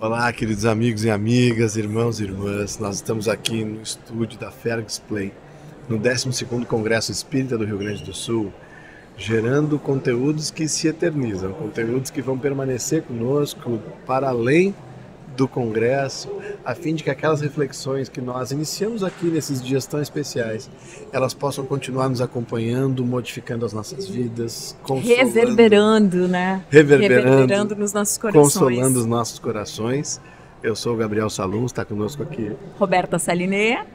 Olá, queridos amigos e amigas, irmãos e irmãs. Nós estamos aqui no estúdio da Fergus Play, no 12º Congresso Espírita do Rio Grande do Sul, gerando conteúdos que se eternizam, conteúdos que vão permanecer conosco para além do Congresso, a fim de que aquelas reflexões que nós iniciamos aqui nesses dias tão especiais, elas possam continuar nos acompanhando, modificando as nossas vidas, reverberando, né? Reverberando, reverberando nos nossos corações. Consolando os nossos corações. Eu sou o Gabriel Salum, está conosco aqui. Roberta Salineia.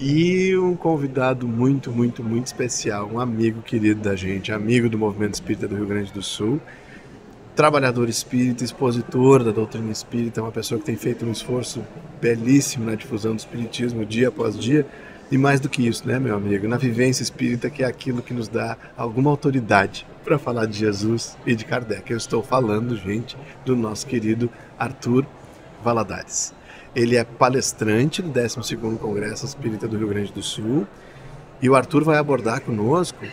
E um convidado muito, muito, muito especial, um amigo querido da gente, amigo do Movimento Espírita do Rio Grande do Sul, trabalhador espírita, expositor da doutrina espírita, uma pessoa que tem feito um esforço belíssimo na difusão do espiritismo dia após dia. E mais do que isso, né, meu amigo? Na vivência espírita, que é aquilo que nos dá alguma autoridade para falar de Jesus e de Kardec. Eu estou falando, gente, do nosso querido Arthur Valadares. Ele é palestrante do 12º Congresso Espírita do Rio Grande do Sul. E o Arthur vai abordar conosco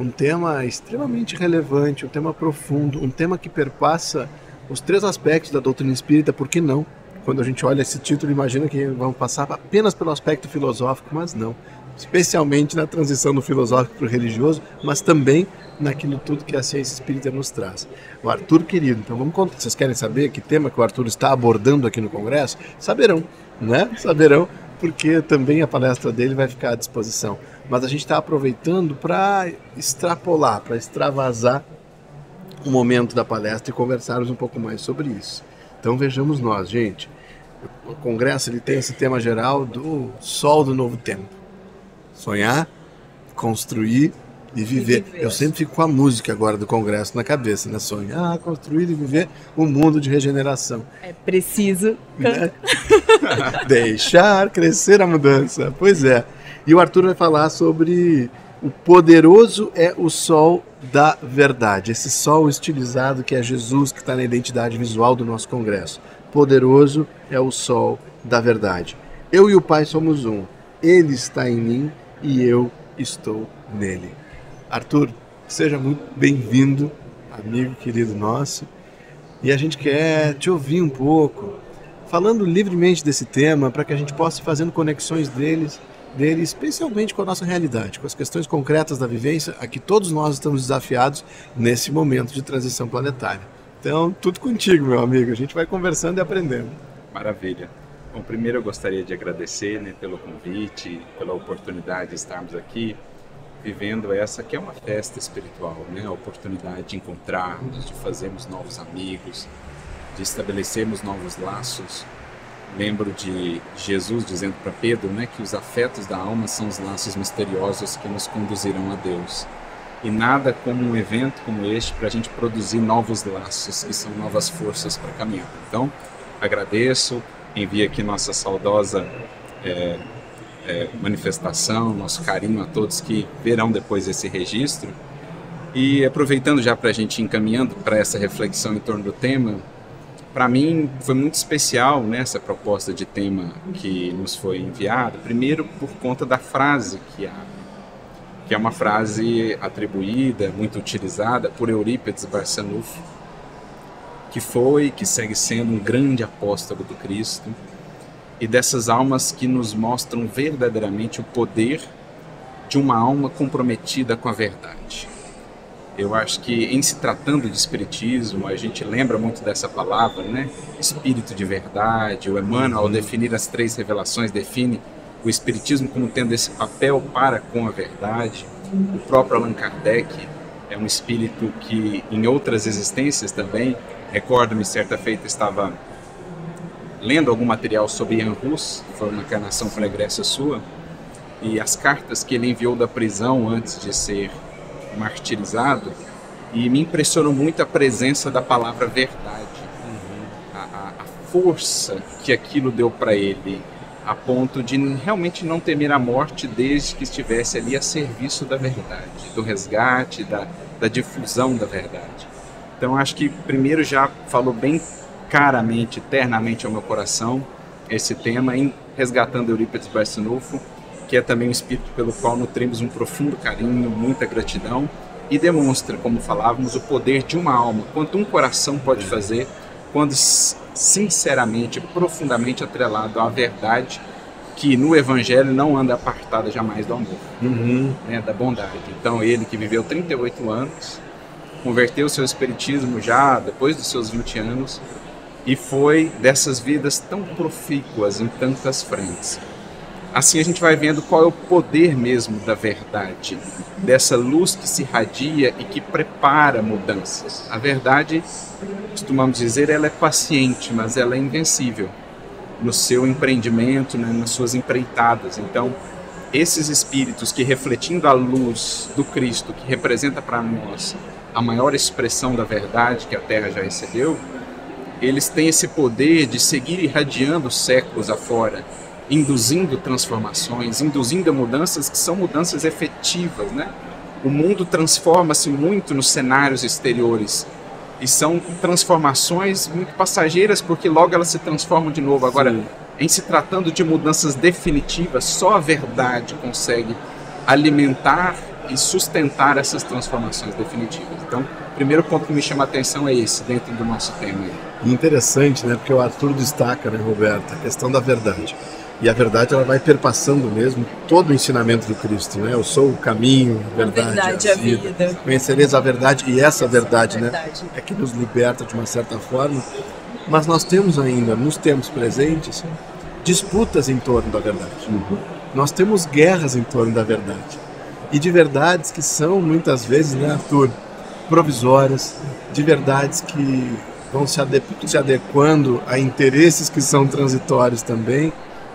um tema extremamente relevante, um tema profundo, um tema que perpassa os três aspectos da doutrina espírita, por que não? Quando a gente olha esse título, imagina que vamos passar apenas pelo aspecto filosófico, mas não. Especialmente na transição do filosófico para o religioso, mas também naquilo tudo que a ciência espírita nos traz. O Arthur, querido, então vamos contar. Vocês querem saber que tema que o Arthur está abordando aqui no Congresso? Saberão, né? Saberão, porque também a palestra dele vai ficar à disposição mas a gente está aproveitando para extrapolar, para extravasar o momento da palestra e conversarmos um pouco mais sobre isso. Então vejamos nós, gente. O congresso ele tem esse tema geral do sol do novo tempo. Sonhar, construir e viver. e viver. Eu sempre fico com a música agora do congresso na cabeça, né? Sonhar, construir e viver um mundo de regeneração. É preciso né? deixar crescer a mudança. Pois é. E o Arthur vai falar sobre o poderoso é o sol da verdade, esse sol estilizado que é Jesus, que está na identidade visual do nosso congresso. Poderoso é o sol da verdade. Eu e o Pai somos um. Ele está em mim e eu estou nele. Arthur, seja muito bem-vindo, amigo querido nosso. E a gente quer te ouvir um pouco, falando livremente desse tema, para que a gente possa ir fazendo conexões deles dele, especialmente com a nossa realidade, com as questões concretas da vivência a que todos nós estamos desafiados nesse momento de transição planetária. Então, tudo contigo, meu amigo. A gente vai conversando e aprendendo. Maravilha. Bom, primeiro eu gostaria de agradecer né, pelo convite, pela oportunidade de estarmos aqui vivendo essa que é uma festa espiritual, né? A oportunidade de encontrarmos, de fazermos novos amigos, de estabelecermos novos laços lembro de Jesus dizendo para Pedro né, que os afetos da alma são os laços misteriosos que nos conduzirão a Deus. E nada como um evento como este para a gente produzir novos laços, que são novas forças para caminhar. Então, agradeço, envio aqui nossa saudosa é, é, manifestação, nosso carinho a todos que verão depois esse registro. E aproveitando já para a gente encaminhando para essa reflexão em torno do tema, para mim foi muito especial nessa né, proposta de tema que nos foi enviada. Primeiro por conta da frase que há, que é uma frase atribuída, muito utilizada por Eurípides Barçanufo, que foi, que segue sendo um grande apóstolo do Cristo e dessas almas que nos mostram verdadeiramente o poder de uma alma comprometida com a verdade. Eu acho que em se tratando de espiritismo, a gente lembra muito dessa palavra, né? Espírito de verdade. O Emmanuel, ao definir as três revelações, define o espiritismo como tendo esse papel para com a verdade. O próprio Allan Kardec é um espírito que em outras existências também, recordo-me certa feita estava lendo algum material sobre Ian Rus, foi uma encarnação para a Grécia sua, e as cartas que ele enviou da prisão antes de ser martirizado e me impressionou muito a presença da palavra verdade, uhum. a, a, força que aquilo deu para ele, a ponto de realmente não temer a morte desde que estivesse ali a serviço da verdade, do resgate, da, da difusão da verdade. Então acho que primeiro já falou bem caramente, eternamente ao meu coração esse tema em resgatando Eurípides Barçanufo que é também um espírito pelo qual nutrimos um profundo carinho, muita gratidão e demonstra, como falávamos, o poder de uma alma, quanto um coração pode fazer quando sinceramente, profundamente atrelado à verdade que no Evangelho não anda apartada jamais do amor, Uhum. né, da bondade. Então ele que viveu 38 anos, converteu seu espiritismo já depois dos seus 20 anos e foi dessas vidas tão profícuas em tantas frentes. Assim a gente vai vendo qual é o poder mesmo da verdade, dessa luz que se irradia e que prepara mudanças. A verdade, costumamos dizer, ela é paciente, mas ela é invencível no seu empreendimento, né, nas suas empreitadas. Então, esses espíritos que refletindo a luz do Cristo, que representa para nós a maior expressão da verdade que a Terra já recebeu, eles têm esse poder de seguir irradiando séculos afora, induzindo transformações, induzindo mudanças que são mudanças efetivas, né? O mundo transforma-se muito nos cenários exteriores e são transformações muito passageiras porque logo elas se transformam de novo. Agora, Sim. em se tratando de mudanças definitivas, só a verdade consegue alimentar e sustentar essas transformações definitivas. Então, o primeiro ponto que me chama a atenção é esse, dentro do nosso tema. aí. Interessante, né? Porque o Arthur destaca, né, Roberto, a questão da verdade. E a verdade ela vai perpassando mesmo todo o ensinamento do Cristo, né? Eu sou o caminho, a A verdade, verdade, a a vida. vida. Conhecereis a verdade e essa verdade, né? Verdade. É que nos liberta de uma certa forma. Mas nós temos ainda, nos tempos presentes, disputas em torno da verdade. Nós temos guerras em torno da verdade. E de verdades que são muitas vezes, né, Arthur, provisórias, de verdades que vão se, ade- se adequando a interesses que são transitórios também,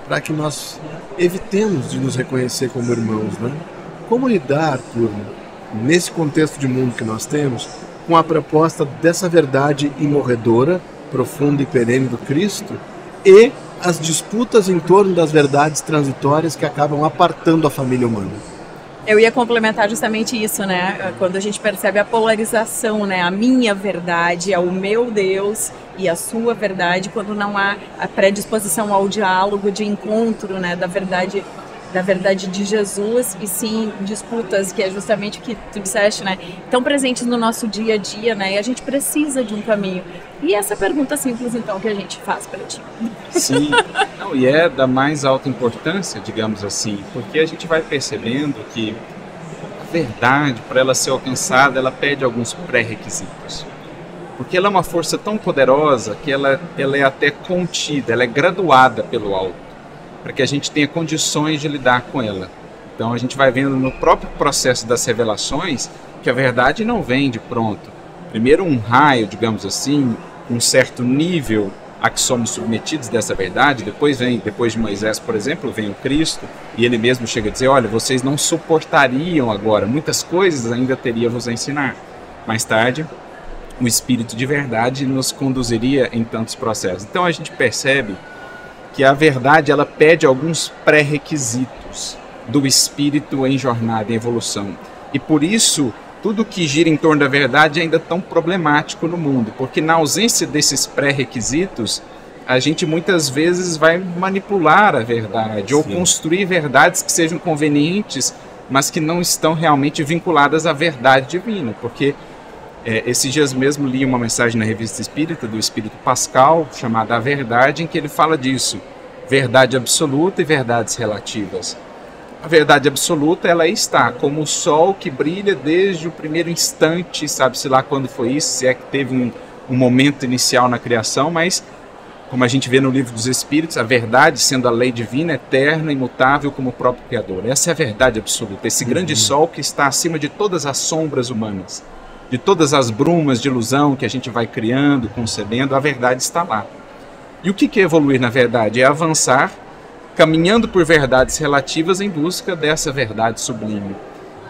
para que nós evitemos de nos reconhecer como irmãos, né? Como lidar, Arthur, nesse contexto de mundo que nós temos, com a proposta dessa verdade imorredora, profunda e perene do Cristo e as disputas em torno das verdades transitórias que acabam apartando a família humana. Eu ia complementar justamente isso, né? Quando a gente percebe a polarização, né? A minha verdade é o meu Deus e a sua verdade, quando não há a predisposição ao diálogo, de encontro, né? Da verdade, da verdade de Jesus e sim disputas, que é justamente o que tu disseste, né? Tão presentes no nosso dia a dia, né? E a gente precisa de um caminho. E essa pergunta simples, então, que a gente faz para ti. Sim, Não, e é da mais alta importância, digamos assim, porque a gente vai percebendo que a verdade, para ela ser alcançada, ela pede alguns pré-requisitos. Porque ela é uma força tão poderosa que ela, ela é até contida, ela é graduada pelo alto, para que a gente tenha condições de lidar com ela. Então a gente vai vendo no próprio processo das revelações que a verdade não vem de pronto. Primeiro um raio, digamos assim, um certo nível a que somos submetidos dessa verdade. Depois vem, depois de Moisés, por exemplo, vem o Cristo e ele mesmo chega a dizer: olha, vocês não suportariam agora, muitas coisas ainda teria vos a ensinar. Mais tarde, o Espírito de verdade nos conduziria em tantos processos. Então a gente percebe que a verdade ela pede alguns pré-requisitos do espírito em jornada, em evolução. E por isso, tudo que gira em torno da verdade é ainda tão problemático no mundo, porque na ausência desses pré-requisitos, a gente muitas vezes vai manipular a verdade ou construir verdades que sejam convenientes, mas que não estão realmente vinculadas à verdade divina, porque é, esses dias mesmo li uma mensagem na revista Espírita do Espírito Pascal, chamada A Verdade, em que ele fala disso: verdade absoluta e verdades relativas. A verdade absoluta, ela está como o sol que brilha desde o primeiro instante, sabe-se lá quando foi isso, se é que teve um, um momento inicial na criação, mas como a gente vê no livro dos Espíritos, a verdade sendo a lei divina, eterna, imutável como o próprio Criador. Essa é a verdade absoluta, esse grande sol que está acima de todas as sombras humanas, de todas as brumas de ilusão que a gente vai criando, concebendo, a verdade está lá. E o que que é evoluir na verdade? É avançar, caminhando por verdades relativas em busca dessa verdade sublime.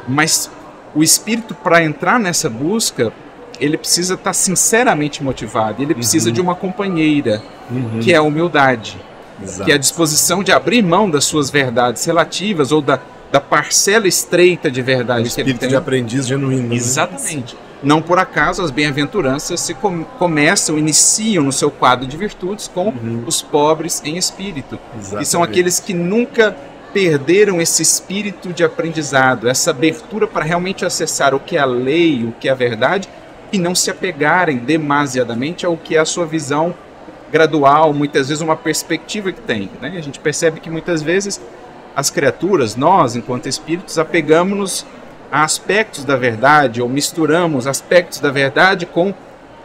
Mas o espírito, para entrar nessa busca, ele precisa estar sinceramente motivado, ele precisa de uma companheira, que é a humildade Exato. que é a disposição de abrir mão das suas verdades relativas ou da, da parcela estreita de O verdade que ele espírito tem. de aprendiz genuíno. né? Exatamente. Não por acaso as bem-aventuranças se com, começam, iniciam no seu quadro de virtudes com os pobres em espírito. E são Exatamente. aqueles que nunca perderam esse espírito de aprendizado, essa abertura para realmente acessar o que é a lei, o que é a verdade, e não se apegarem demasiadamente ao que é a sua visão gradual, muitas vezes uma perspectiva que tem. Né? A gente percebe que muitas vezes as criaturas, nós, enquanto espíritos, apegamos-nos aspectos da verdade ou misturamos aspectos da verdade com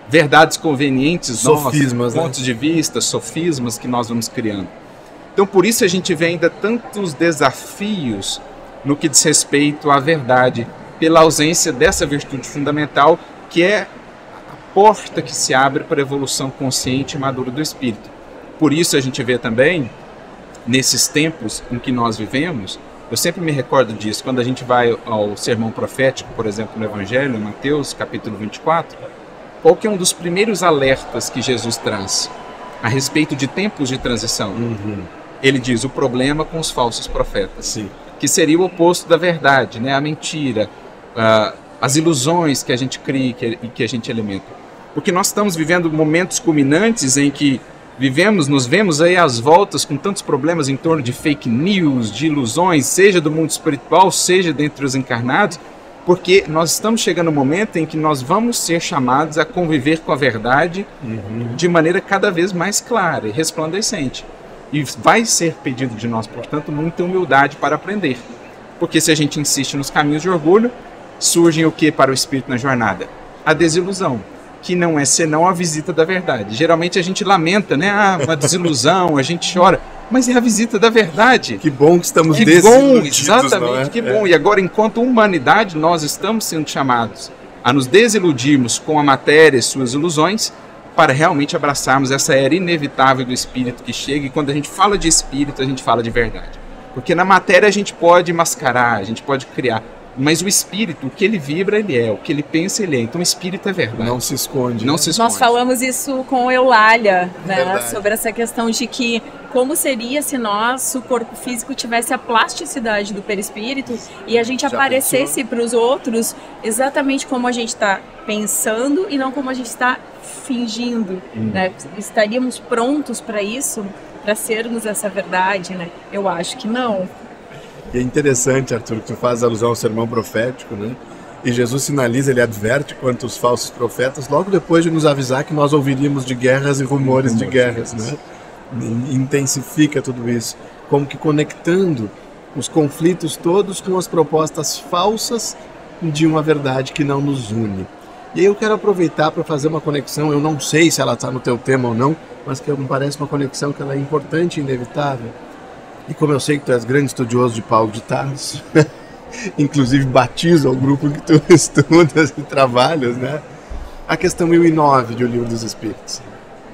verdades convenientes, sofismas, pontos né? de vista, sofismas que nós vamos criando. Então, por isso a gente vê ainda tantos desafios no que diz respeito à verdade, pela ausência dessa virtude fundamental que é a porta que se abre para a evolução consciente e madura do espírito. Por isso a gente vê também nesses tempos em que nós vivemos, eu sempre me recordo disso, quando a gente vai ao sermão profético, por exemplo, no Evangelho, em Mateus, capítulo 24, qual que é um dos primeiros alertas que Jesus traz a respeito de tempos de transição? Uhum. Ele diz o problema com os falsos profetas, Sim. que seria o oposto da verdade, né? a mentira, uh, as ilusões que a gente cria e que a gente alimenta. Porque nós estamos vivendo momentos culminantes em que vivemos, nos vemos aí às voltas com tantos problemas em torno de fake news, de ilusões, seja do mundo espiritual, seja dentre os encarnados, porque nós estamos chegando no momento em que nós vamos ser chamados a conviver com a verdade Uhum. de maneira cada vez mais clara e resplandecente. E vai ser pedido de nós, portanto, muita humildade para aprender. Porque se a gente insiste nos caminhos de orgulho, surgem o que para o espírito na jornada? A desilusão, que não é senão a visita da verdade. Geralmente a gente lamenta, né? Ah, uma desilusão, a gente chora, mas é a visita da verdade. Que bom que estamos Que bom, desiludidos, exatamente, é? que bom. E agora, enquanto humanidade, nós estamos sendo chamados a nos desiludirmos com a matéria e suas ilusões para realmente abraçarmos essa era inevitável do espírito que chega. E quando a gente fala de espírito, a gente fala de verdade. Porque na matéria a gente pode mascarar, a gente pode criar. Mas o espírito, o que ele vibra, ele é. O que ele pensa, ele é. Então o espírito é verdade. Não se esconde. Não né? se esconde. Nós falamos isso com Eulália, né? Verdade. Sobre essa questão de que como seria se nosso corpo físico tivesse a plasticidade do perispírito e a gente Já aparecesse para os outros exatamente como a gente está pensando e não como a gente está fingindo, Hum. né? Estaríamos prontos para isso, para sermos essa verdade, né? Eu acho que não. E é interessante, Arthur, que tu faz alusão ao sermão profético, né? E Jesus sinaliza, ele adverte quanto os falsos profetas, logo depois de nos avisar que nós ouviríamos de guerras e rumores de guerras, né? Intensifica tudo isso, como que conectando os conflitos todos com as propostas falsas de uma verdade que não nos une. E aí eu quero aproveitar para fazer uma conexão, eu não sei se ela está no teu tema ou não, mas que me parece uma conexão que ela é importante e inevitável. E como eu sei que tu és grande estudioso de Paulo de Tarso, inclusive batiza o grupo que tu estudas e trabalhas, né? A questão 1009 de O Livro dos Espíritos,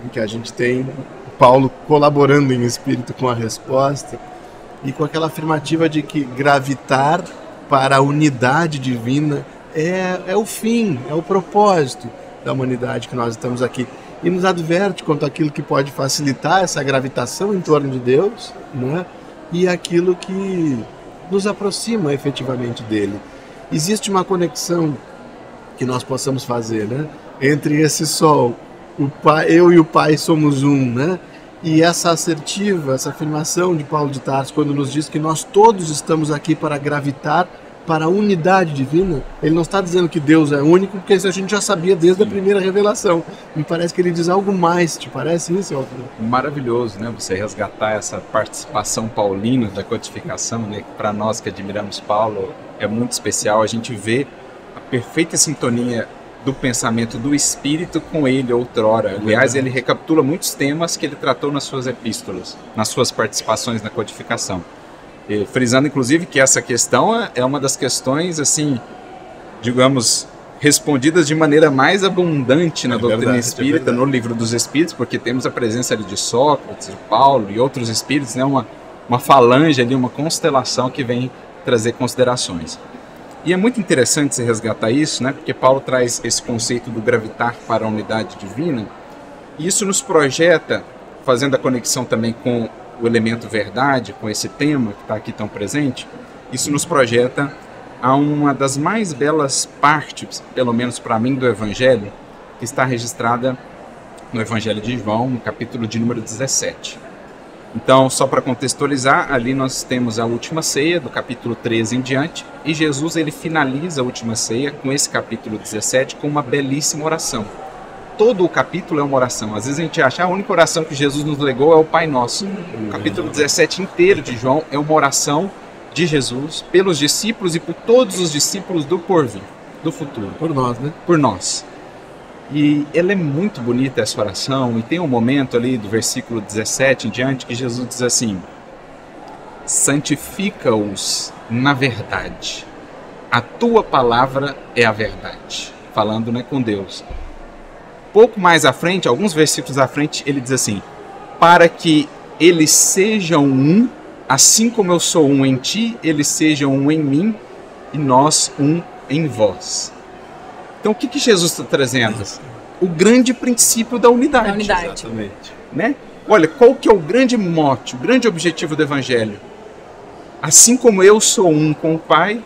em que a gente tem Paulo colaborando em espírito com a resposta e com aquela afirmativa de que gravitar para a unidade divina é, é o fim, é o propósito da humanidade que nós estamos aqui. E nos adverte quanto aquilo que pode facilitar essa gravitação em torno de Deus, né? E aquilo que nos aproxima efetivamente dele. Existe uma conexão que nós possamos fazer, né? Entre esse sol, o pai, eu e o pai somos um, né? E essa assertiva, essa afirmação de Paulo de Tarso, quando nos diz que nós todos estamos aqui para gravitar para a unidade divina, ele não está dizendo que Deus é único, porque isso a gente já sabia desde a primeira revelação. Me parece que ele diz algo mais, te parece isso, Alfredo? maravilhoso, né? Você resgatar essa participação paulina da codificação, né? Para nós que admiramos Paulo é muito especial. A gente vê a perfeita sintonia do pensamento do Espírito com ele outrora. Aliás, ele recapitula muitos temas que ele tratou nas suas epístolas, nas suas participações na codificação. E, frisando, inclusive, que essa questão é- é uma das questões, assim, digamos, respondidas de maneira mais abundante na É doutrina verdade, é espírita, verdade. no livro dos Espíritos, porque temos a presença ali de Sócrates, de Paulo e outros espíritos, né? uma, uma falange ali, uma constelação que vem trazer considerações. E é muito interessante se resgatar isso, né? porque Paulo traz esse conceito do gravitar para a unidade divina, e isso nos projeta, fazendo a conexão também com o elemento verdade, com esse tema que está aqui tão presente, isso nos projeta a uma das mais belas partes, pelo menos para mim, do Evangelho, que está registrada no Evangelho de João, no capítulo de número 17. Então, só para contextualizar, ali nós temos a última ceia, do capítulo 13 em diante, e Jesus ele finaliza a última ceia com esse capítulo 17 com uma belíssima oração. Todo o capítulo é uma oração. Às vezes a gente acha ah, a única oração que Jesus nos legou é o Pai Nosso. O capítulo 17 inteiro de João é uma oração de Jesus pelos discípulos e por todos os discípulos do porvir, do futuro. Por nós, né? Por nós. E ela é muito bonita essa oração, e tem um momento ali do versículo 17 em diante que Jesus diz assim: Santifica-os na verdade. A tua palavra é a verdade. Falando né, com Deus. Pouco mais à frente, alguns versículos à frente, ele diz assim: Para que eles sejam um, assim como eu sou um em ti, eles sejam um em mim e nós um em vós. Então, o que, que Jesus está trazendo? O grande princípio da unidade. Da unidade. Exatamente. Né? Olha, qual que é o grande mote, o grande objetivo do Evangelho? Assim como eu sou um com o Pai,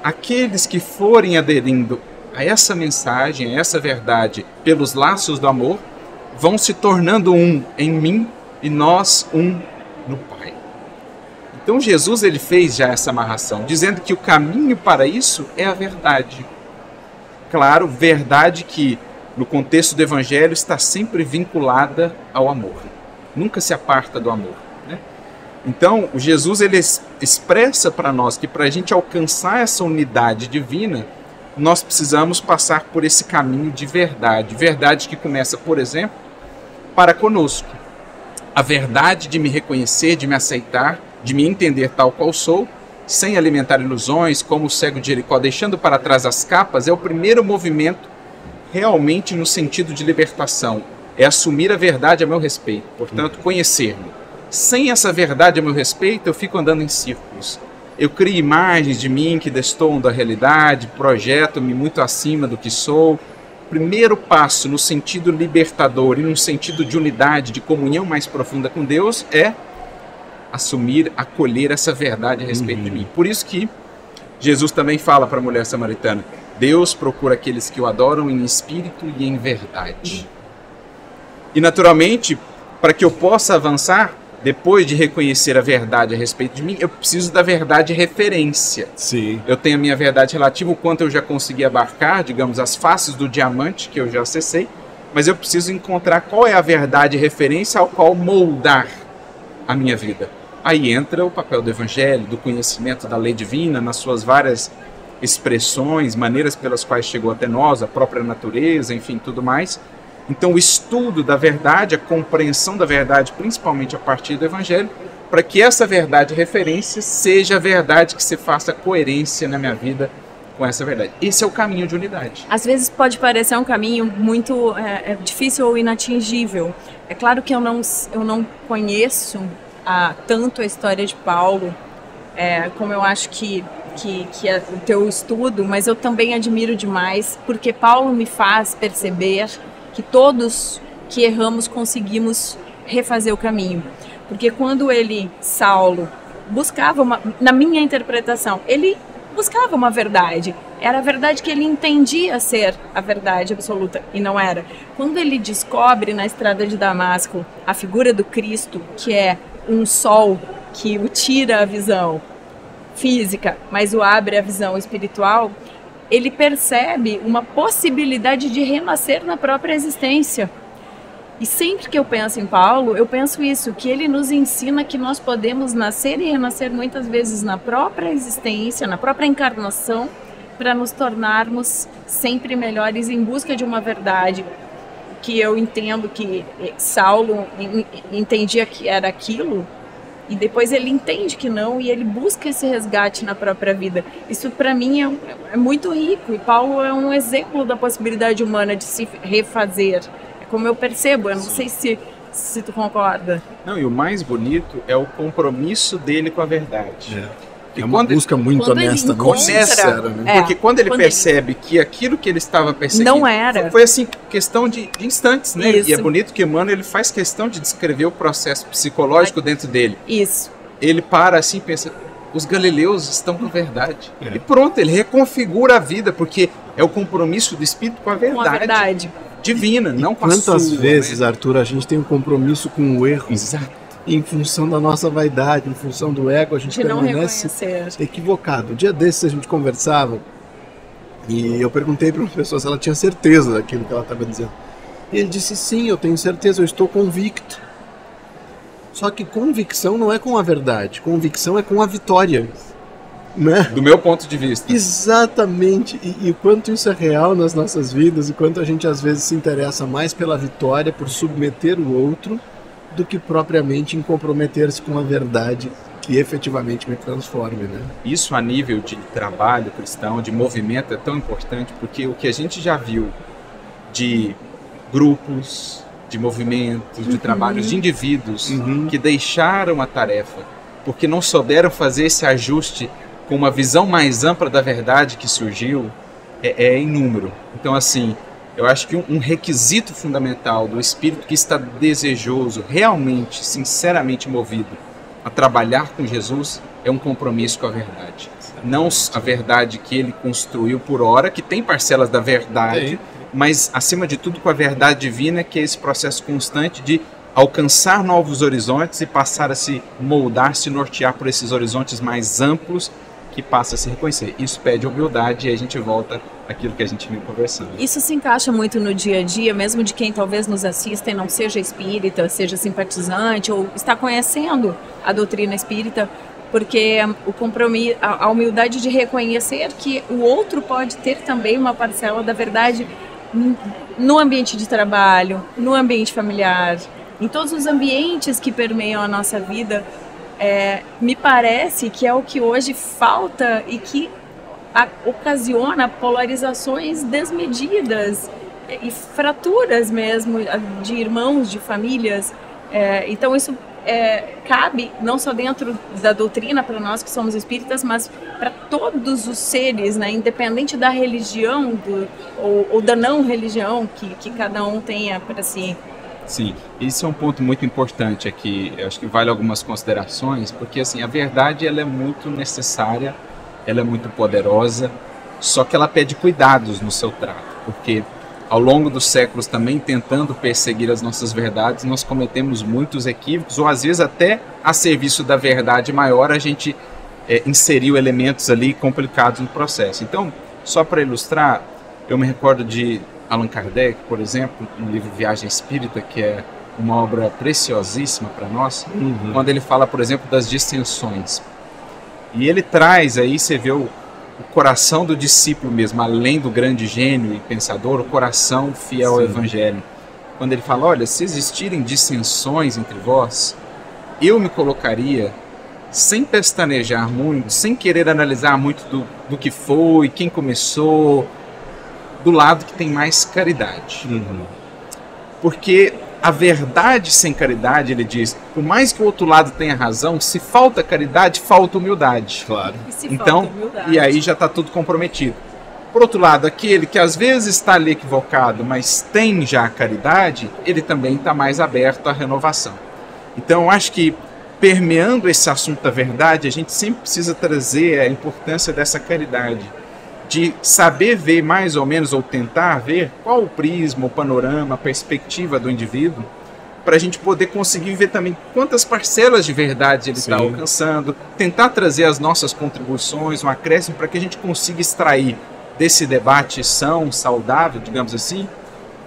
aqueles que forem aderindo a essa mensagem, a essa verdade, pelos laços do amor, vão se tornando um em mim e nós um no Pai. Então Jesus ele fez já essa amarração, dizendo que o caminho para isso é a verdade claro, verdade que no contexto do evangelho está sempre vinculada ao amor. Nunca se aparta do amor. Né? Então, Jesus ele expressa para nós que para a gente alcançar essa unidade divina, nós precisamos passar por esse caminho de verdade. Verdade que começa, por exemplo, para conosco. A verdade de me reconhecer, de me aceitar, de me entender tal qual sou sem alimentar ilusões, como o cego de Jericó, deixando para trás as capas, é o primeiro movimento realmente no sentido de libertação. É assumir a verdade a meu respeito, portanto, conhecer-me. Sem essa verdade a meu respeito, eu fico andando em círculos. Eu crio imagens de mim que destoam da realidade, projeto-me muito acima do que sou. Primeiro passo no sentido libertador e no sentido de unidade, de comunhão mais profunda com Deus é assumir, acolher essa verdade a respeito uhum. de mim. Por isso que Jesus também fala para a mulher samaritana: Deus procura aqueles que o adoram em espírito e em verdade. E naturalmente, para que eu possa avançar, depois de reconhecer a verdade a respeito de mim, eu preciso da verdade referência. Sim. Eu tenho a minha verdade relativa, o quanto eu já consegui abarcar, digamos, as faces do diamante que eu já acessei, mas eu preciso encontrar qual é a verdade referência ao qual moldar a minha vida. Aí entra o papel do evangelho, do conhecimento da lei divina, nas suas várias expressões, maneiras pelas quais chegou até nós, a própria natureza, enfim, tudo mais. Então, o estudo da verdade, a compreensão da verdade, principalmente a partir do evangelho, para que essa verdade referência seja a verdade que se faça coerência na minha vida com essa verdade. Esse é o caminho de unidade. Às vezes pode parecer um caminho muito é, é difícil ou inatingível. É claro que eu não, eu não conheço a, tanto a história de Paulo, é, como eu acho que, que, que é o teu estudo, mas eu também admiro demais, porque Paulo me faz perceber que todos que erramos conseguimos refazer o caminho. Porque quando ele, Saulo, buscava uma, na minha interpretação, ele buscava uma verdade. Era a verdade que ele entendia ser a verdade absoluta e não era. Quando ele descobre na estrada de Damasco a figura do Cristo, que é um sol que o tira a visão física, mas o abre a visão espiritual, ele percebe uma possibilidade de renascer na própria existência. E sempre que eu penso em Paulo, eu penso isso, que ele nos ensina que nós podemos nascer e renascer muitas vezes na própria existência, na própria encarnação, para nos tornarmos sempre melhores em busca de uma verdade que eu entendo que Saulo entendia que era aquilo, e depois ele entende que não e ele busca esse resgate na própria vida. Isso para mim é, é, muito rico e Paulo é um exemplo da possibilidade humana de se refazer. É como eu percebo, eu não Sim. sei se se tu concorda. Não, e o mais bonito é o compromisso dele com a verdade. É. É uma busca muito honesta, não honesta, né? é, Porque quando ele quando percebe ele... que aquilo que ele estava perseguindo não era. Foi, assim, questão de, de instantes, né? Isso. E é bonito que Emmanuel ele faz questão de descrever o processo psicológico Ai, dentro dele. Isso. Ele para assim e pensa, os galileus estão com a verdade. É. E pronto, ele reconfigura a vida, porque é o compromisso do espírito com a verdade. Com a verdade. Divina, e não com a Quantas vezes, né? Arthur, a gente tem um compromisso com o erro? Exato em função da nossa vaidade, em função do ego, a gente De permanece equivocado. Um dia desses a gente conversava e eu perguntei para uma pessoa se ela tinha certeza daquilo que ela estava dizendo. E ele disse: sim, eu tenho certeza, eu estou convicto. Só que convicção não é com a verdade, convicção é com a vitória. Né? Do meu ponto de vista. Exatamente. E, e o quanto isso é real nas nossas vidas, e quanto a gente às vezes se interessa mais pela vitória, por submeter o outro, do que propriamente em comprometer-se com a verdade que efetivamente me transforme, né? Isso a nível de trabalho cristão, de movimento, é tão importante porque o que a gente já viu de grupos, de movimentos, de trabalhos de indivíduos Uhum. que deixaram a tarefa porque não souberam fazer esse ajuste com uma visão mais ampla da verdade que surgiu é, é inúmero. Então, assim, eu acho que um, requisito fundamental do espírito que está desejoso, realmente, sinceramente movido a trabalhar com Jesus é um compromisso com a verdade. Não a verdade que ele construiu por hora, que tem parcelas da verdade, mas acima de tudo com a verdade divina, que é esse processo constante de alcançar novos horizontes e passar a se moldar, se nortear por esses horizontes mais amplos que passa a se reconhecer. Isso pede humildade e a gente volta àquilo que a gente vinha conversando. Isso se encaixa muito no dia a dia, mesmo de quem talvez nos assista e não seja espírita, seja simpatizante ou está conhecendo a doutrina espírita, porque o compromisso, a humildade de reconhecer que o outro pode ter também uma parcela da verdade no ambiente de trabalho, no ambiente familiar, em todos os ambientes que permeiam a nossa vida. É, me parece que é o que hoje falta e que a- ocasiona polarizações desmedidas e fraturas mesmo de irmãos, de famílias. É, então isso é, cabe não só dentro da doutrina para nós que somos espíritas, mas para todos os seres, né, independente da religião do, ou, ou da não religião que, que cada um tenha para si. Sim, isso é um ponto muito importante aqui. Eu acho que vale algumas considerações, porque assim a verdade ela é muito necessária, ela é muito poderosa, só que ela pede cuidados no seu trato, porque ao longo dos séculos também tentando perseguir as nossas verdades, nós cometemos muitos equívocos, ou às vezes até a serviço da verdade maior a gente é, inseriu elementos ali complicados no processo. Então, só para ilustrar, eu me recordo de Allan Kardec, por exemplo, no livro Viagem Espírita, que é uma obra preciosíssima para nós, Uhum. quando ele fala, por exemplo, das distensões. E ele traz aí, você vê o, o coração do discípulo mesmo, além do grande gênio e pensador, o coração fiel ao Sim. evangelho. Quando ele fala, olha, se existirem dissensões entre vós, eu me colocaria sem pestanejar muito, sem querer analisar muito do, do que foi, quem começou, do lado que tem mais caridade. Uhum. Porque a verdade sem caridade, ele diz, por mais que o outro lado tenha razão, se falta caridade, falta humildade. Claro. E se Então, falta humildade? E aí já está tudo comprometido. Por outro lado, aquele que às vezes está ali equivocado, mas tem já a caridade, ele também está mais aberto à renovação. Então, eu acho que permeando esse assunto da verdade, a gente sempre precisa trazer a importância dessa caridade, de saber ver mais ou menos, ou tentar ver qual o prisma, o panorama, a perspectiva do indivíduo, para a gente poder conseguir ver também quantas parcelas de verdade ele está alcançando, tentar trazer as nossas contribuições, um acréscimo, para que a gente consiga extrair desse debate são, saudável, digamos assim,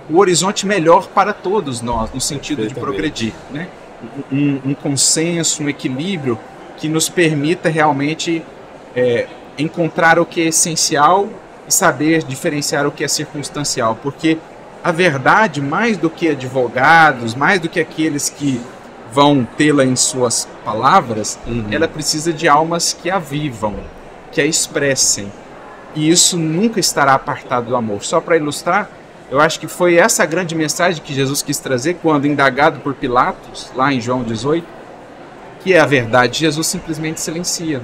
o horizonte melhor para todos nós, no sentido de progredir. Né? Um, um consenso, um equilíbrio que nos permita realmente é, encontrar o que é essencial e saber diferenciar o que é circunstancial, porque a verdade, mais do que advogados, mais do que aqueles que vão tê-la em suas palavras, Uhum. ela precisa de almas que a vivam, que a expressem. E isso nunca estará apartado do amor. Só para ilustrar, eu acho que foi essa a grande mensagem que Jesus quis trazer quando indagado por Pilatos, lá em João 18, que é a verdade. Jesus simplesmente silencia.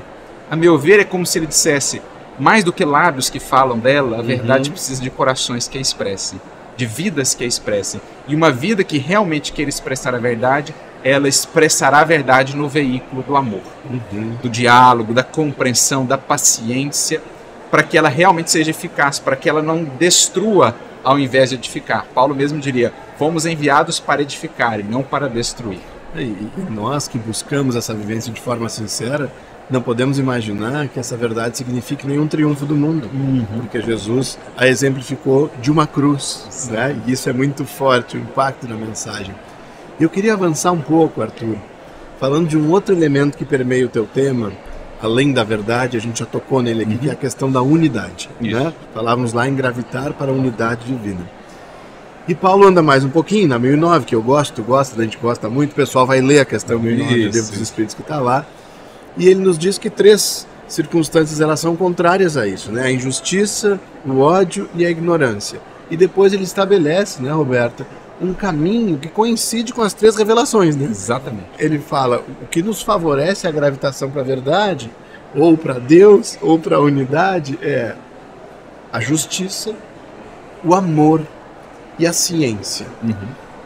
A meu ver, é como se ele dissesse: mais do que lábios que falam dela, a verdade precisa de corações que a expressem, de vidas que a expressem. E uma vida que realmente queira expressar a verdade, ela expressará a verdade no veículo do amor, Uhum. do diálogo, da compreensão, da paciência, para que ela realmente seja eficaz, para que ela não destrua ao invés de edificar. Paulo mesmo diria: fomos enviados para edificar e não para destruir. E nós que buscamos essa vivência de forma sincera, não podemos imaginar que essa verdade signifique nenhum triunfo do mundo, uhum. porque Jesus a exemplificou de uma cruz, né? E isso é muito forte, o impacto da mensagem. Eu queria avançar um pouco, Arthur, falando de um outro elemento que permeia o teu tema, além da verdade, a gente já tocou nele aqui, uhum. que é a questão da unidade, né? Falávamos lá em gravitar para a unidade divina. E Paulo anda mais um pouquinho, na 1009, que eu gosto, tu gosta, a gente gosta muito, o pessoal vai ler a questão 1009 do Livro dos Espíritos que está lá. E ele nos diz que três circunstâncias elas são contrárias a isso, né? A injustiça, o ódio e a ignorância. E depois ele estabelece, né, Roberta, um caminho que coincide com as três revelações, né? Exatamente. Ele fala o que nos favorece a gravitação para a verdade, ou para Deus, ou para a unidade, é a justiça, o amor e a ciência. Uhum.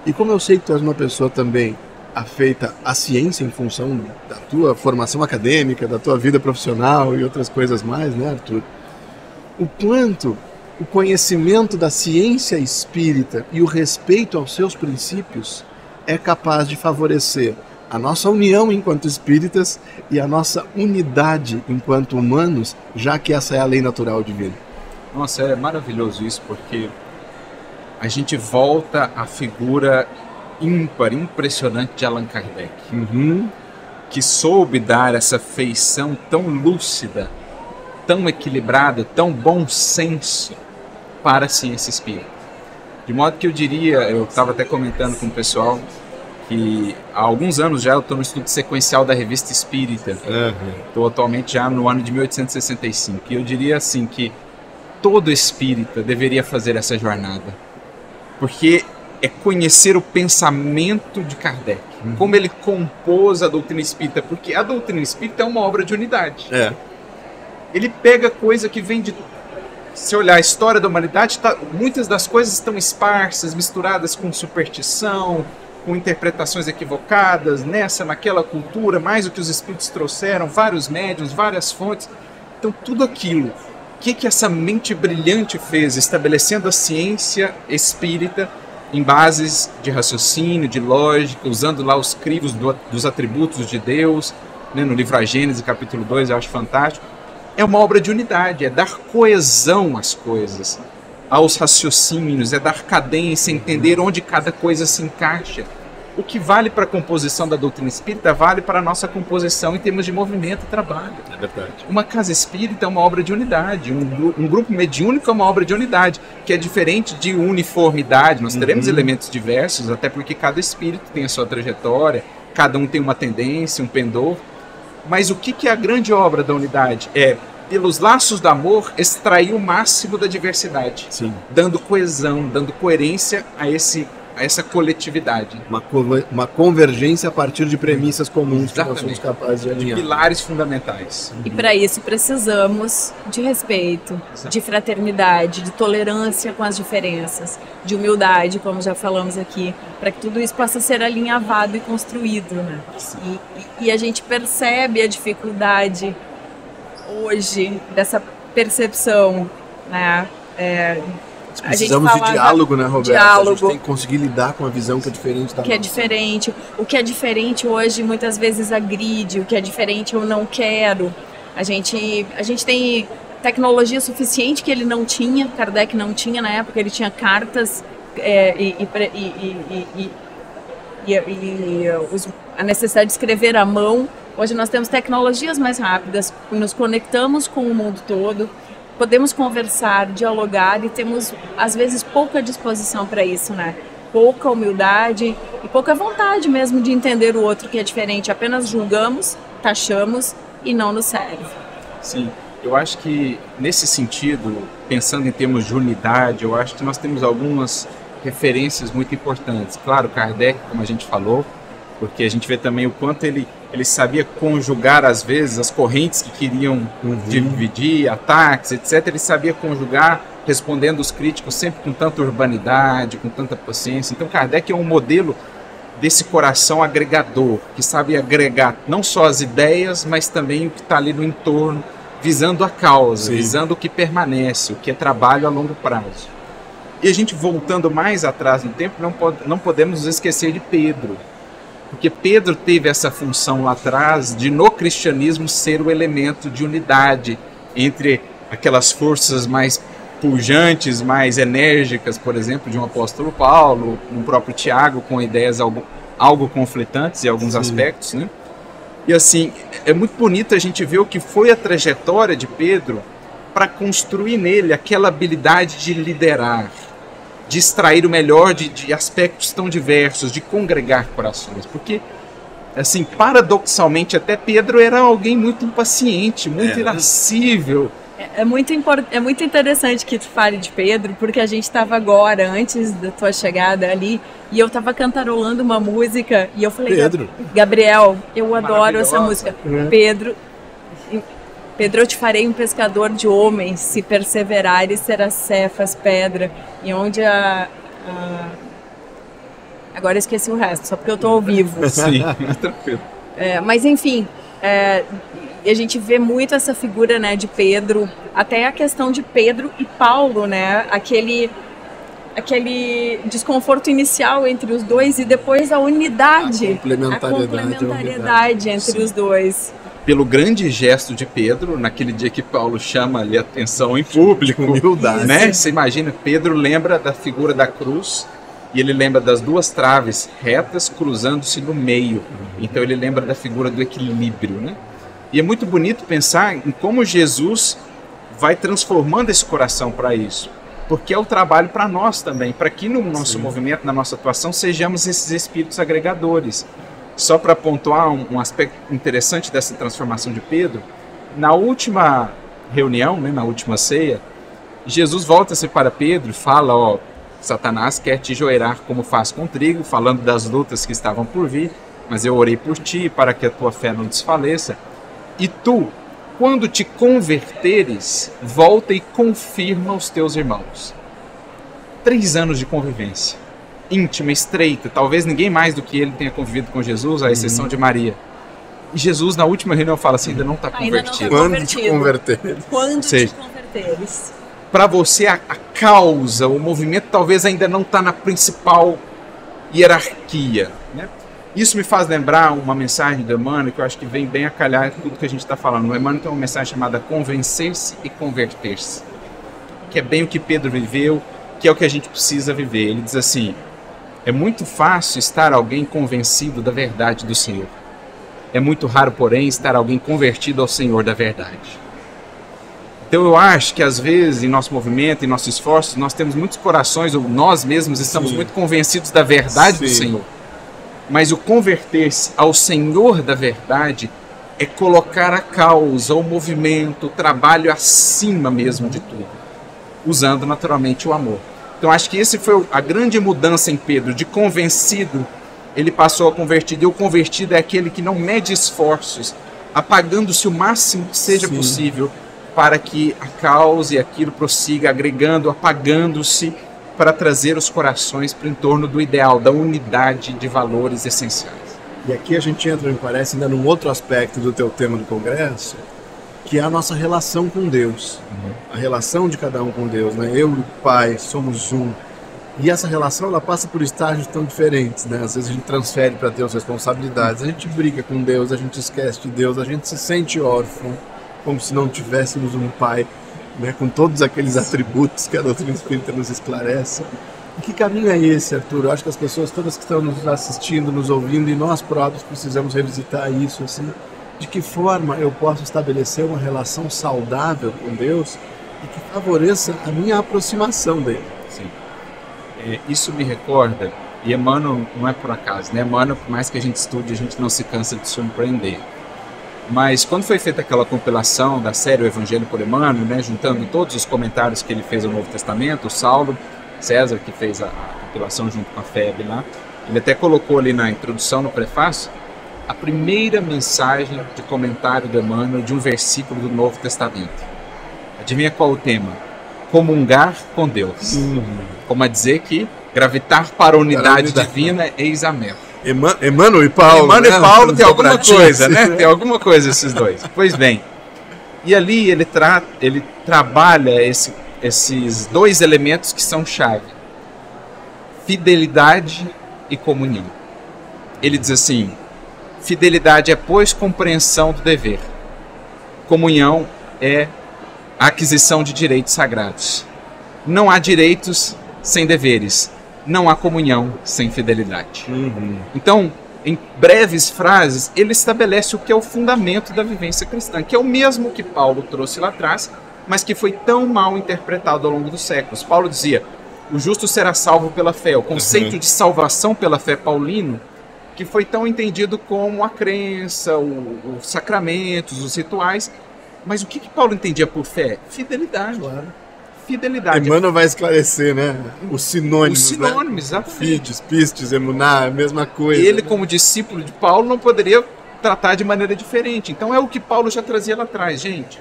E como eu sei que tu és uma pessoa também afeita à ciência em função da tua formação acadêmica, da tua vida profissional e outras coisas mais, né, Arthur? O quanto o conhecimento da ciência espírita e o respeito aos seus princípios é capaz de favorecer a nossa união enquanto espíritas e a nossa unidade enquanto humanos, já que essa é a lei natural divina. Nossa, é maravilhoso isso, porque a gente volta à figura ímpar, impressionante de Allan Kardec, uhum. que soube dar essa feição tão lúcida, tão equilibrada, tão bom senso para a ciência espírita. De modo que eu diria, eu estava até comentando com o pessoal, que há alguns anos já eu estou no estudo sequencial da revista Espírita. Estou uhum. atualmente já no ano de 1865. E eu diria assim que todo espírita deveria fazer essa jornada. Porque é conhecer o pensamento de Kardec, uhum. como ele compôs a doutrina espírita, porque a doutrina espírita é uma obra de unidade. É. Ele pega coisa que vem de. Se olhar a história da humanidade, tá, muitas das coisas estão esparsas, misturadas com superstição, com interpretações equivocadas, nessa, naquela cultura, mais o que os espíritos trouxeram, vários médiums, várias fontes. Então, tudo aquilo. O que, que essa mente brilhante fez, estabelecendo a ciência espírita em bases de raciocínio, de lógica, usando lá os crivos do, dos atributos de Deus, né, no livro A Gênesis, capítulo 2, eu acho fantástico. É uma obra de unidade, é dar coesão às coisas, aos raciocínios, é dar cadência, entender onde cada coisa se encaixa. O que vale para a composição da doutrina espírita vale para a nossa composição em termos de movimento e trabalho. É verdade. Uma casa espírita é uma obra de unidade, um, um grupo mediúnico é uma obra de unidade, que é diferente de uniformidade. Nós teremos uhum. elementos diversos, até porque cada espírito tem a sua trajetória, cada um tem uma tendência, um pendor. Mas o que, que é a grande obra da unidade? É pelos laços do amor, extrair o máximo da diversidade, Sim. dando coesão, dando coerência a esse a essa coletividade. Uma, uma convergência a partir de premissas comuns Exatamente. que nós somos capazes de alinhar. De pilares fundamentais. E para isso precisamos de respeito, Exato. de fraternidade, de tolerância com as diferenças, de humildade, como já falamos aqui, para que tudo isso possa ser alinhavado e construído. Né? E, e a gente percebe a dificuldade hoje dessa percepção, né? É, Precisamos de diálogo, né, Roberto? Diálogo. A gente tem que conseguir lidar com a visão que é diferente da Que é nossa. é diferente. O que é diferente hoje muitas vezes agride, o que é diferente eu não quero. A gente, a gente tem tecnologia suficiente que ele não tinha, Kardec não tinha na época, ele tinha cartas é, e, e, e, e os, a necessidade de escrever à mão. Hoje nós temos tecnologias mais rápidas, nos conectamos com o mundo todo podemos conversar, dialogar e temos às vezes pouca disposição para isso, né? Pouca humildade e pouca vontade mesmo de entender o outro que é diferente. Apenas julgamos, taxamos e não nos serve. Sim, eu acho que nesse sentido, pensando em termos de unidade, eu acho que nós temos algumas referências muito importantes. Claro, Kardec, como a gente falou, porque a gente vê também o quanto ele ele sabia conjugar às vezes as correntes que queriam uhum. dividir, ataques, etc. Ele sabia conjugar, respondendo os críticos sempre com tanta urbanidade, com tanta paciência. Então Kardec é um modelo desse coração agregador, que sabe agregar não só as ideias, mas também o que está ali no entorno, visando a causa, Sim. visando o que permanece, o que é trabalho a longo prazo. E a gente voltando mais atrás no tempo, não, pode, não podemos esquecer de Pedro Porque Pedro teve essa função lá atrás de no cristianismo ser o elemento de unidade entre aquelas forças mais pujantes, mais enérgicas, por exemplo, de um apóstolo Paulo, um próprio Tiago, com ideias algo, algo conflitantes em alguns Sim. aspectos, né? E assim, é muito bonito a gente ver o que foi a trajetória de Pedro para construir nele aquela habilidade de liderar, de extrair o melhor de, de, aspectos tão diversos, de congregar corações. Porque, assim, paradoxalmente, até Pedro era alguém muito impaciente, muito é. irascível. É, é muito, é muito interessante que tu fale de Pedro, porque a gente estava agora, antes da tua chegada ali, e eu estava cantarolando uma música, e eu falei, Pedro. Gabriel, eu adoro essa música. É. Pedro, Pedro, eu te farei um pescador de homens, se perseverares serás cefas, pedra. E onde a, a... Agora eu esqueci o resto, só porque eu estou ao vivo. Sim, tranquilo. É, mas enfim, é, a gente vê muito essa figura né, de Pedro, até a questão de Pedro e Paulo, né? Aquele aquele desconforto inicial entre os dois e depois a unidade, a complementariedade, a complementariedade entre Sim. os dois pelo grande gesto de Pedro, naquele dia que Paulo chama ali a atenção em público. Humildade. Né? Você imagina, Pedro lembra da figura da cruz e ele lembra das duas traves retas cruzando-se no meio. Então ele lembra da figura do equilíbrio. Né? E é muito bonito pensar em como Jesus vai transformando esse coração para isso. Porque é o trabalho para nós também, para que no nosso Sim. movimento, na nossa atuação, sejamos esses espíritos agregadores só para pontuar um, um, aspecto interessante dessa transformação de Pedro, na última reunião, né, na última ceia, Jesus volta-se para Pedro e fala: Ó, Satanás quer te joerar como faz com trigo, falando das lutas que estavam por vir, mas eu orei por ti para que a tua fé não desfaleça. E tu, quando te converteres, volta e confirma os teus irmãos. Três anos de convivência íntima, estreita. Talvez ninguém mais do que ele tenha convivido com Jesus, à exceção uhum. de Maria. E Jesus, na última reunião, fala assim: ainda não está convertido. Tá Quando te converter? Quando te converteres? Para você, a, a, causa, o movimento, talvez ainda não está na principal hierarquia. Né? Isso me faz lembrar uma mensagem do Emmanuel que eu acho que vem bem a calhar tudo que a gente está falando. O Emmanuel tem uma mensagem chamada Convencer-se e Converter-se, que é bem o que Pedro viveu, que é o que a gente precisa viver. Ele diz assim: é muito fácil estar alguém convencido da verdade do Senhor. É muito raro, porém, estar alguém convertido ao Senhor da verdade. Então eu acho que às vezes em nosso movimento, em nosso esforço, nós temos muitos corações, ou nós mesmos estamos Sim. muito convencidos da verdade Sim. do Senhor. Mas o converter-se ao Senhor da verdade é colocar a causa, o movimento, o trabalho acima mesmo de tudo, usando naturalmente o amor. Então acho que esse foi a grande mudança em Pedro, de convencido, ele passou a convertido. E o convertido é aquele que não mede esforços, apagando-se o máximo que seja Sim. possível para que a causa e aquilo prossiga, agregando, apagando-se para trazer os corações para em torno do ideal, da unidade de valores essenciais. E aqui a gente entra, me parece, ainda num outro aspecto do teu tema do congresso, que é a nossa relação com Deus, uhum. a relação de cada um com Deus, né? Eu e o Pai somos um. E essa relação ela passa por estágios tão diferentes, né? Às vezes a gente transfere para Deus responsabilidades, a gente briga com Deus, a gente esquece de Deus, a gente se sente órfão, como se não tivéssemos um Pai, né? Com todos aqueles atributos que a doutrina espírita nos esclarece. E que caminho é esse, Arthur? Eu acho que as pessoas todas que estão nos assistindo, nos ouvindo e nós próprios precisamos revisitar isso, assim de que forma eu posso estabelecer uma relação saudável com Deus e que favoreça a minha aproximação dele. Sim. É, isso me recorda, e Emmanuel não é por acaso, né? Emmanuel, por mais que a gente estude, a gente não se cansa de surpreender. Mas quando foi feita aquela compilação da série O Evangelho por Emmanuel, né, juntando todos os comentários que ele fez ao Novo Testamento, o Saulo César, que fez a, a compilação junto com a FEB lá, ele até colocou ali na introdução, no prefácio, a primeira mensagem de comentário do Emmanuel de um versículo do Novo Testamento. Adivinha qual o tema? Comungar com Deus. Uhum. Como a dizer que gravitar para a unidade divina é eis a meta. Emmanuel e Paulo. Emmanuel né? e Paulo tem alguma coisa, né? Tem alguma coisa esses dois. Pois bem. E ali ele, tra ele trabalha esse, esses dois elementos que são chave: fidelidade e comunhão. ele diz assim: fidelidade é, pois, compreensão do dever. Comunhão é aquisição de direitos sagrados. Não há direitos sem deveres. Não há comunhão sem fidelidade. Uhum. Então, em breves frases, ele estabelece o que é o fundamento da vivência cristã, que é o mesmo que Paulo trouxe lá atrás, mas que foi tão mal interpretado ao longo dos séculos. Paulo dizia: o justo será salvo pela fé. O conceito Uhum. de salvação pela fé paulino, que foi tão entendido como a crença, o- os sacramentos, os rituais. Mas o que, que Paulo entendia por fé? Fidelidade. Claro. Fidelidade. Emmanuel vai esclarecer, né? Os sinônimos. Os sinônimos, né? exatamente. Fides, pistes, emuná, a mesma coisa. Ele, né? como discípulo de Paulo, não poderia tratar de maneira diferente. Então é o que Paulo já trazia lá atrás, gente.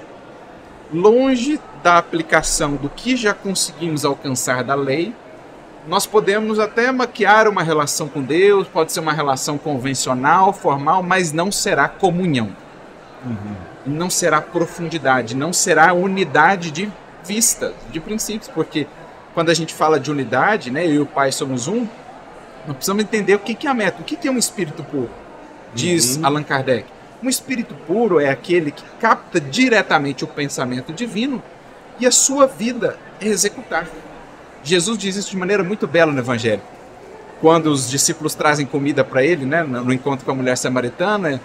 Longe da aplicação do que já conseguimos alcançar da lei, nós podemos até maquiar uma relação com Deus, pode ser uma relação convencional, formal, mas não será comunhão. Não será profundidade, não será unidade de vista, de princípios, porque quando a gente fala de unidade, né, eu e o Pai somos um, nós precisamos entender o que é a meta, o que que é um espírito puro, diz Uhum. Allan Kardec. Um espírito puro é aquele que capta diretamente o pensamento divino e a sua vida é executar. Jesus diz isso de maneira muito bela no Evangelho. Quando os discípulos trazem comida para ele, né, no encontro com a mulher samaritana,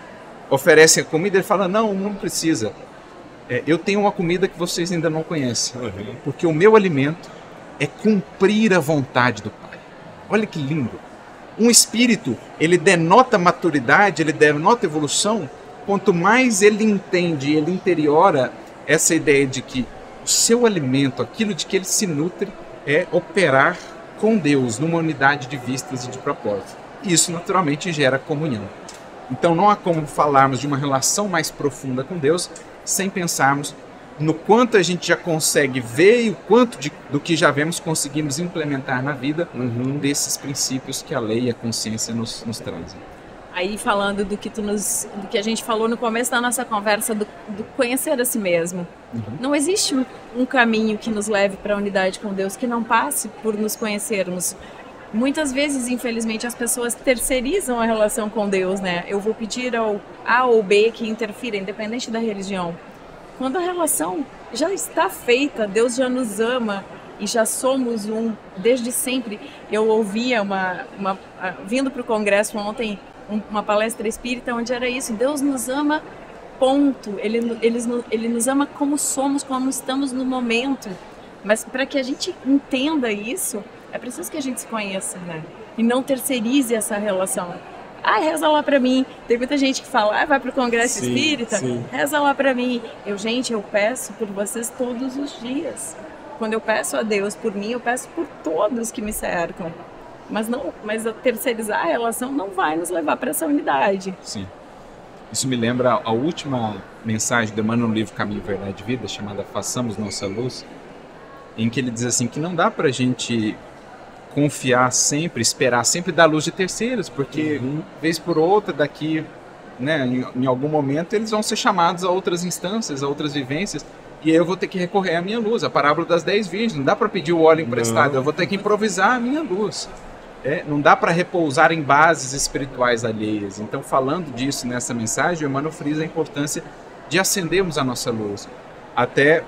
oferecem a comida, ele fala: Não, não precisa. É, eu tenho uma comida que vocês ainda não conhecem Uhum. porque o meu alimento é cumprir a vontade do Pai. Olha que lindo. Um espírito, ele denota maturidade, ele denota evolução, quanto mais ele entende, ele interiora essa ideia de que o seu alimento, aquilo de que ele se nutre, é operar com Deus numa unidade de vistas e de propósito. E isso naturalmente gera comunhão. Então não há como falarmos de uma relação mais profunda com Deus sem pensarmos no quanto a gente já consegue ver e o quanto de- do que já vemos conseguimos implementar na vida Uhum. desses princípios que a lei e a consciência nos, nos trazem. Aí falando do que tu nos, do que a gente falou no começo da nossa conversa do, do conhecer a si mesmo. Não existe um, um caminho que nos leve para a unidade com Deus que não passe por nos conhecermos. Muitas vezes, infelizmente, as pessoas terceirizam a relação com Deus, né? Eu vou pedir ao A ou B que interfira, independente da religião. Quando a relação já está feita, Deus já nos ama e já somos um desde sempre. Eu ouvia uma, uma ah, vindo para o congresso ontem uma palestra espírita onde era isso. Deus nos ama, ponto. Ele, ele, ele nos ama como somos, como estamos no momento. Mas para que a gente entenda isso, é preciso que a gente se conheça, né? E não terceirize essa relação. Ah, reza lá pra mim. Tem muita gente que fala, ah, vai pro congresso Sim, espírita, sim. reza lá pra mim. Eu, gente, eu peço por vocês todos os dias. Quando eu peço a Deus por mim, eu peço por todos que me cercam. Mas não, mas a terceirizar a relação não vai nos levar para essa unidade. Sim. Isso me lembra a última mensagem do Emmanuel no livro Caminho, Verdade e Vida, chamada Façamos Nossa Luz, em que ele diz assim que não dá pra gente confiar sempre, esperar sempre da luz de terceiros, porque Uhum. vez por outra daqui, né, em, em algum momento eles vão ser chamados a outras instâncias, a outras vivências, e aí eu vou ter que recorrer à minha luz, a parábola das dez virgens, não dá para pedir o óleo emprestado, Não. eu vou ter que improvisar a minha luz. É, não dá para repousar em bases espirituais alheias. Então, falando disso nessa mensagem, o Emmanuel frisa a importância de acendermos a nossa luz. Até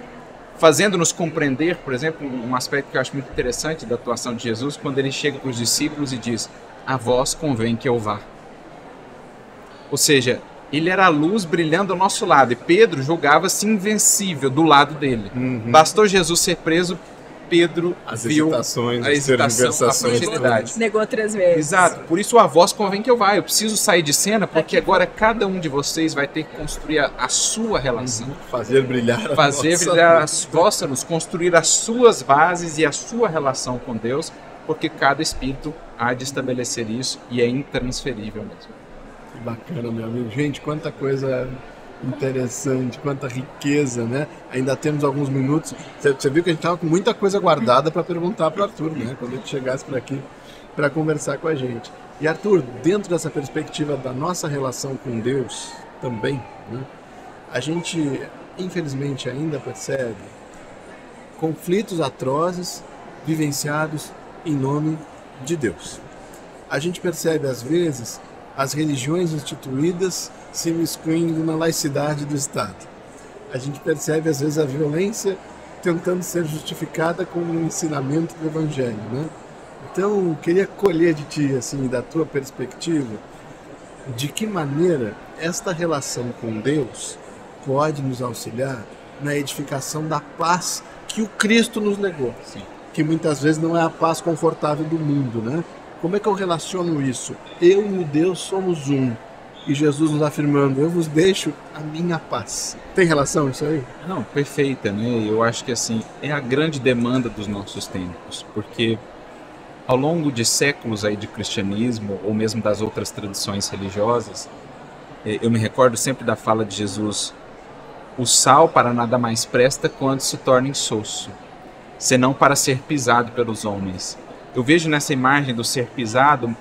fazendo-nos compreender, por exemplo, um aspecto que eu acho muito interessante da atuação de Jesus, quando ele chega para os discípulos e diz: A vós convém que eu vá. Ou seja, ele era a luz brilhando ao nosso lado e Pedro julgava-se invencível do lado dele. Uhum. Bastou Jesus ser preso, Pedro As viu hesitações, a as hesitação, a fragilidade. Negou três vezes. Exato, por isso a voz convém que eu vá. Eu preciso sair de cena porque agora cada um de vocês vai ter que construir a, a sua relação. Fazer brilhar a Fazer nossa brilhar as vossa luz, construir as suas bases e a sua relação com Deus, porque cada espírito há de estabelecer isso e é intransferível mesmo. Que bacana, meu amigo. Gente, quanta coisa interessante, quanta riqueza, né? Ainda temos alguns minutos. Você viu que a gente estava com muita coisa guardada para perguntar para o Arthur, né? Quando ele chegasse por aqui para conversar com a gente. E Arthur, dentro dessa perspectiva da nossa relação com Deus também, né? A gente, infelizmente, ainda percebe conflitos atrozes vivenciados em nome de Deus. A gente percebe às vezes as religiões instituídas se miscuindo na laicidade do Estado. A gente percebe às vezes a violência tentando ser justificada com o ensinamento do Evangelho, né? Então, queria colher de ti, assim, da tua perspectiva, de que maneira esta relação com Deus pode nos auxiliar na edificação da paz que o Cristo nos legou. Sim. Que muitas vezes não é a paz confortável do mundo, né? Como é que eu relaciono isso? Eu e Deus somos um. E Jesus nos afirmando, eu vos deixo a minha paz. Tem relação isso aí? Não, perfeita, né? Eu acho que assim, é a grande demanda dos nossos tempos, porque ao longo de séculos aí de cristianismo ou mesmo das outras tradições religiosas, eh, eu me recordo sempre da fala de Jesus: o sal para nada mais presta quando se torna insosso, senão para ser pisado pelos homens. Eu vejo nessa imagem do ser pisado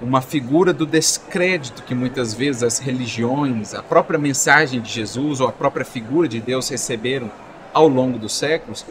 uma figura do descrédito que muitas vezes as religiões, a própria mensagem de Jesus ou a própria figura de Deus receberam ao longo dos séculos,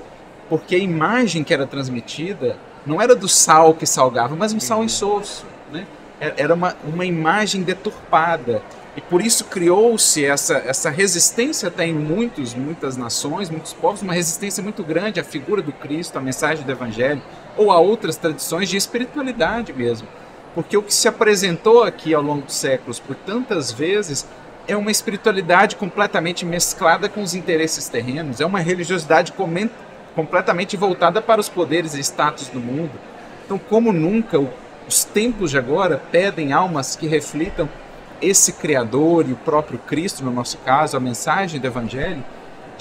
porque a imagem que era transmitida não era do sal que salgava, mas um sal insosso. Né? Era uma, uma imagem deturpada. E por isso criou-se essa, essa resistência até em muitos, muitas nações, muitos povos, uma resistência muito grande à figura do Cristo, à mensagem do Evangelho, ou a outras tradições de espiritualidade mesmo. Porque o que se apresentou aqui ao longo dos séculos por tantas vezes é uma espiritualidade completamente mesclada com os interesses terrenos, é uma religiosidade completamente voltada para os poderes e status do mundo. Então, como nunca, os tempos de agora pedem almas que reflitam esse Criador e o próprio Cristo, no nosso caso, a mensagem do Evangelho,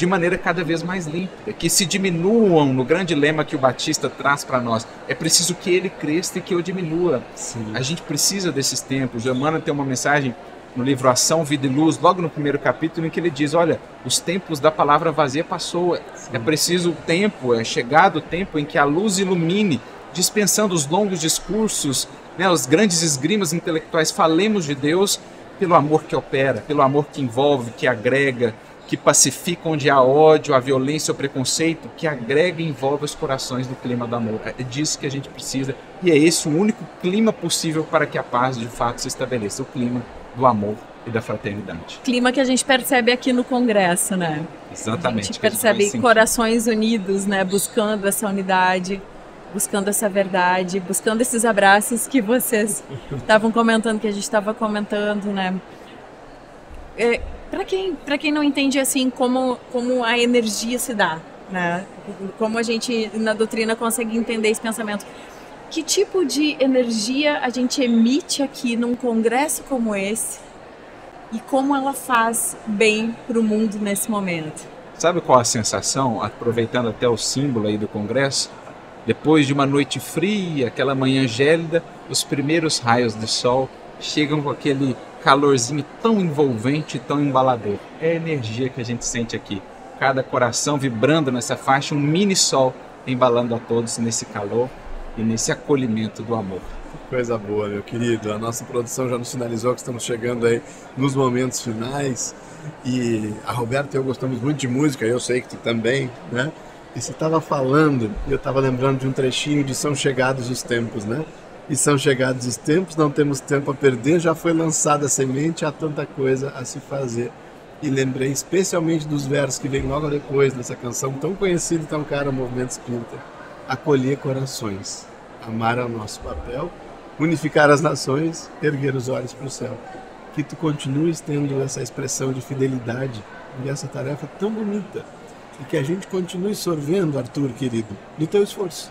de maneira cada vez mais límpida, que se diminuam no grande lema que o Batista traz para nós. É preciso que ele cresça e que eu diminua. Sim. A gente precisa desses tempos. O Emmanuel tem uma mensagem no livro Ação, Vida e Luz, logo no primeiro capítulo, em que ele diz: Olha, os tempos da palavra vazia passou. Sim. É preciso o tempo, é chegado o tempo em que a luz ilumine, dispensando os longos discursos, né, os grandes esgrimas intelectuais. Falemos de Deus pelo amor que opera, pelo amor que envolve, que agrega, que pacifica onde há ódio, a violência, o preconceito, que agrega e envolve os corações no clima do amor. É disso que a gente precisa e é esse o único clima possível para que a paz de fato se estabeleça, o clima do amor e da fraternidade. Clima que a gente percebe aqui no Congresso, né? Exatamente. A gente percebe a gente corações unidos, né? Buscando essa unidade, buscando essa verdade, buscando esses abraços que vocês estavam comentando, que a gente estava comentando, né? É, para quem, quem não entende assim como, como a energia se dá, né? Como a gente na doutrina consegue entender esse pensamento. Que tipo de energia a gente emite aqui num congresso como esse e como ela faz bem para o mundo nesse momento? Sabe qual a sensação, aproveitando até o símbolo aí do congresso? Depois de uma noite fria, aquela manhã gélida, os primeiros raios de sol chegam com aquele calorzinho tão envolvente, tão embalador. É a energia que a gente sente aqui. Cada coração vibrando nessa faixa, um mini sol embalando a todos nesse calor e nesse acolhimento do amor. Coisa boa, meu querido. A nossa produção já nos sinalizou que estamos chegando aí nos momentos finais. E a Roberta e eu gostamos muito de música, eu sei que tu também, né? E você estava falando, e eu estava lembrando de um trechinho de São Chegados os Tempos, né? E são chegados os tempos, não temos tempo a perder, já foi lançada a semente, há tanta coisa a se fazer. E lembrei especialmente dos versos que vêm logo depois dessa canção tão conhecida e tão cara ao movimento espírita. Acolher corações, amar é o nosso papel, unificar as nações, erguer os olhos para o céu. Que tu continues tendo essa expressão de fidelidade e essa tarefa tão bonita. E que a gente continue sorvendo, Arthur, querido, do teu esforço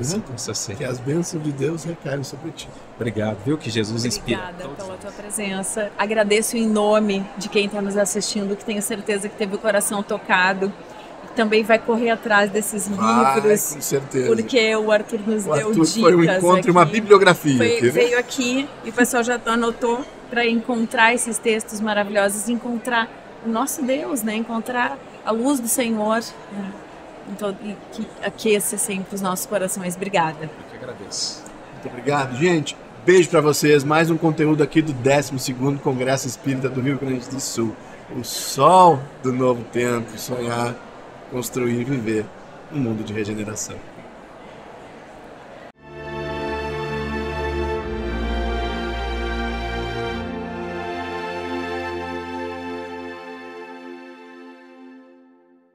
Assim. Que as bênçãos de Deus recaem sobre ti. Obrigado, viu? Que Jesus inspira. Obrigada pela tua presença. Agradeço em nome de quem está nos assistindo, que tenho certeza que teve o coração tocado. E também vai correr atrás desses vai, livros. Com certeza. Porque o Arthur nos o deu Arthur dicas. Foi um encontro e uma bibliografia. Foi, aqui, né? Veio aqui e o pessoal já anotou para encontrar esses textos maravilhosos, encontrar o nosso Deus, né? Encontrar a luz do Senhor. Né? Então, que aqueça sempre os nossos corações. Obrigada. Eu que agradeço. Muito obrigado, gente. Beijo para vocês. Mais um conteúdo aqui do 12º Congresso Espírita do Rio Grande do Sul. O sol do novo tempo, sonhar, construir e viver um mundo de regeneração.